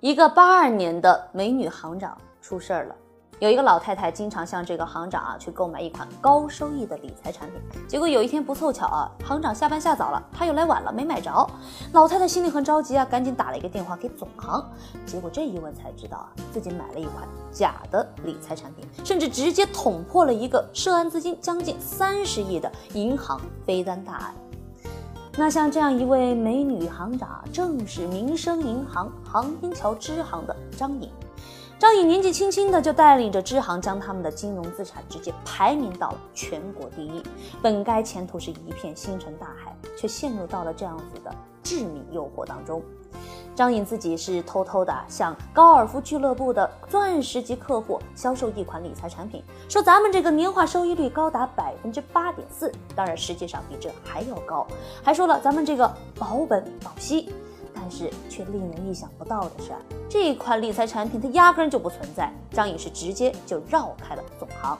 一个八二年的美女行长出事儿了。有一个老太太经常向这个行长啊去购买一款高收益的理财产品，结果有一天不凑巧啊，行长下班下早了，他又来晚了，没买着。老太太心里很着急啊，赶紧打了一个电话给总行，结果这一问才知道啊，自己买了一款假的理财产品，甚至直接捅破了一个涉案资金将近三十亿的银行飞单大案。那像这样一位美女行长，正是民生银行航天桥支行的张颖。张颖年纪轻轻的就带领着支行将他们的金融资产直接排名到了全国第一，本该前途是一片星辰大海，却陷入到了这样子的致命诱惑当中。张颖自己是偷偷的向高尔夫俱乐部的钻石级客户销售一款理财产品，说咱们这个年化收益率高达百分之八点四，当然实际上比这还要高，还说了咱们这个保本保息。但是却令人意想不到的是，这款理财产品它压根就不存在。张颖是直接就绕开了总行。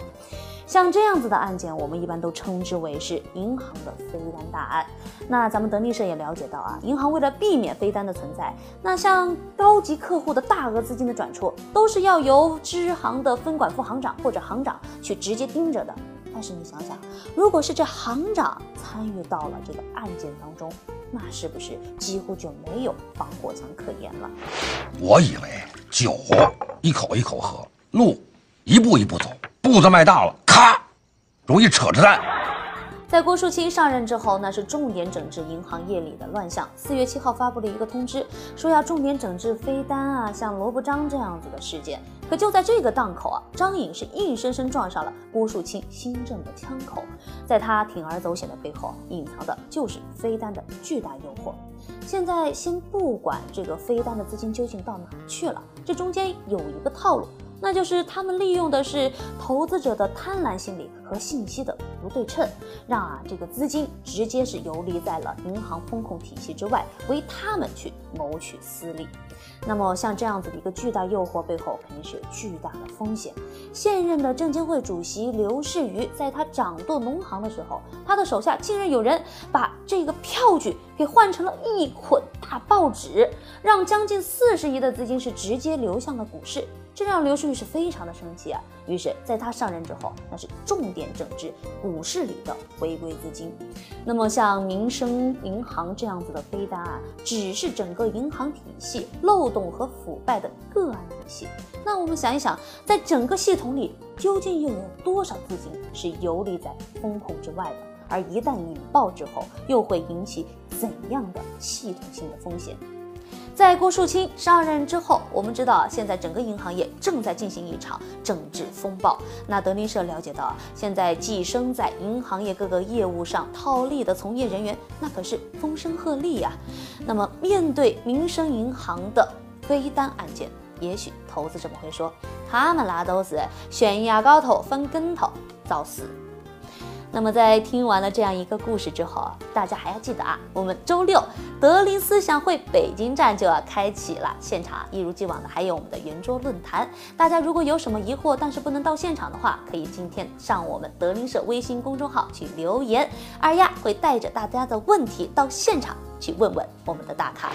像这样子的案件，我们一般都称之为是银行的飞单大案。那咱们德力社也了解到啊，银行为了避免飞单的存在，那像高级客户的大额资金的转出，都是要由支行的分管副行长或者行长去直接盯着的。但是你想想，如果是这行长参与到了这个案件当中，那是不是几乎就没有防火墙可言了？我以为酒一口一口喝，路一步一步走，步子迈大了，咔，容易扯着蛋。在郭树清上任之后，那是重点整治银行业里的乱象。四月七号发布了一个通知，说要重点整治飞单啊，像萝卜章这样子的事件。可就在这个档口啊，张颖是硬生生撞上了郭树清新政的枪口。在他铤而走险的背后，隐藏的就是飞单的巨大诱惑。现在先不管这个飞单的资金究竟到哪去了，这中间有一个套路。那就是他们利用的是投资者的贪婪心理和信息的不对称，让啊这个资金直接是游离在了银行风控体系之外，为他们去谋取私利。那么像这样子的一个巨大诱惑背后，肯定是有巨大的风险。现任的证监会主席刘士余在他掌舵农行的时候，他的手下竟然有人把这个票据给换成了一捆大报纸，让将近四十亿的资金是直接流向了股市。这让刘士余是非常的生气啊，于是在他上任之后，那是重点整治股市里的违规资金。那么像民生银行这样子的飞单啊，只是整个银行体系漏洞和腐败的个案体系。那我们想一想，在整个系统里，究竟又有多少资金是游离在风控之外的？而一旦引爆之后，又会引起怎样的系统性的风险？在郭树清上任之后，我们知道啊现在整个银行业正在进行一场整治风暴。那德林社了解到啊，现在寄生在银行业各个业务上套利的从业人员，那可是风声鹤唳呀。那么，面对民生银行的飞单案件，也许投资者们会说，他们拉都是悬崖高头翻跟头找死。那么在听完了这样一个故事之后啊，大家还要记得啊，我们周六德林思想会北京站就要开启了，现场一如既往的还有我们的圆桌论坛。大家如果有什么疑惑，但是不能到现场的话，可以今天上我们德林社微信公众号去留言，二丫会带着大家的问题到现场去问问我们的大咖。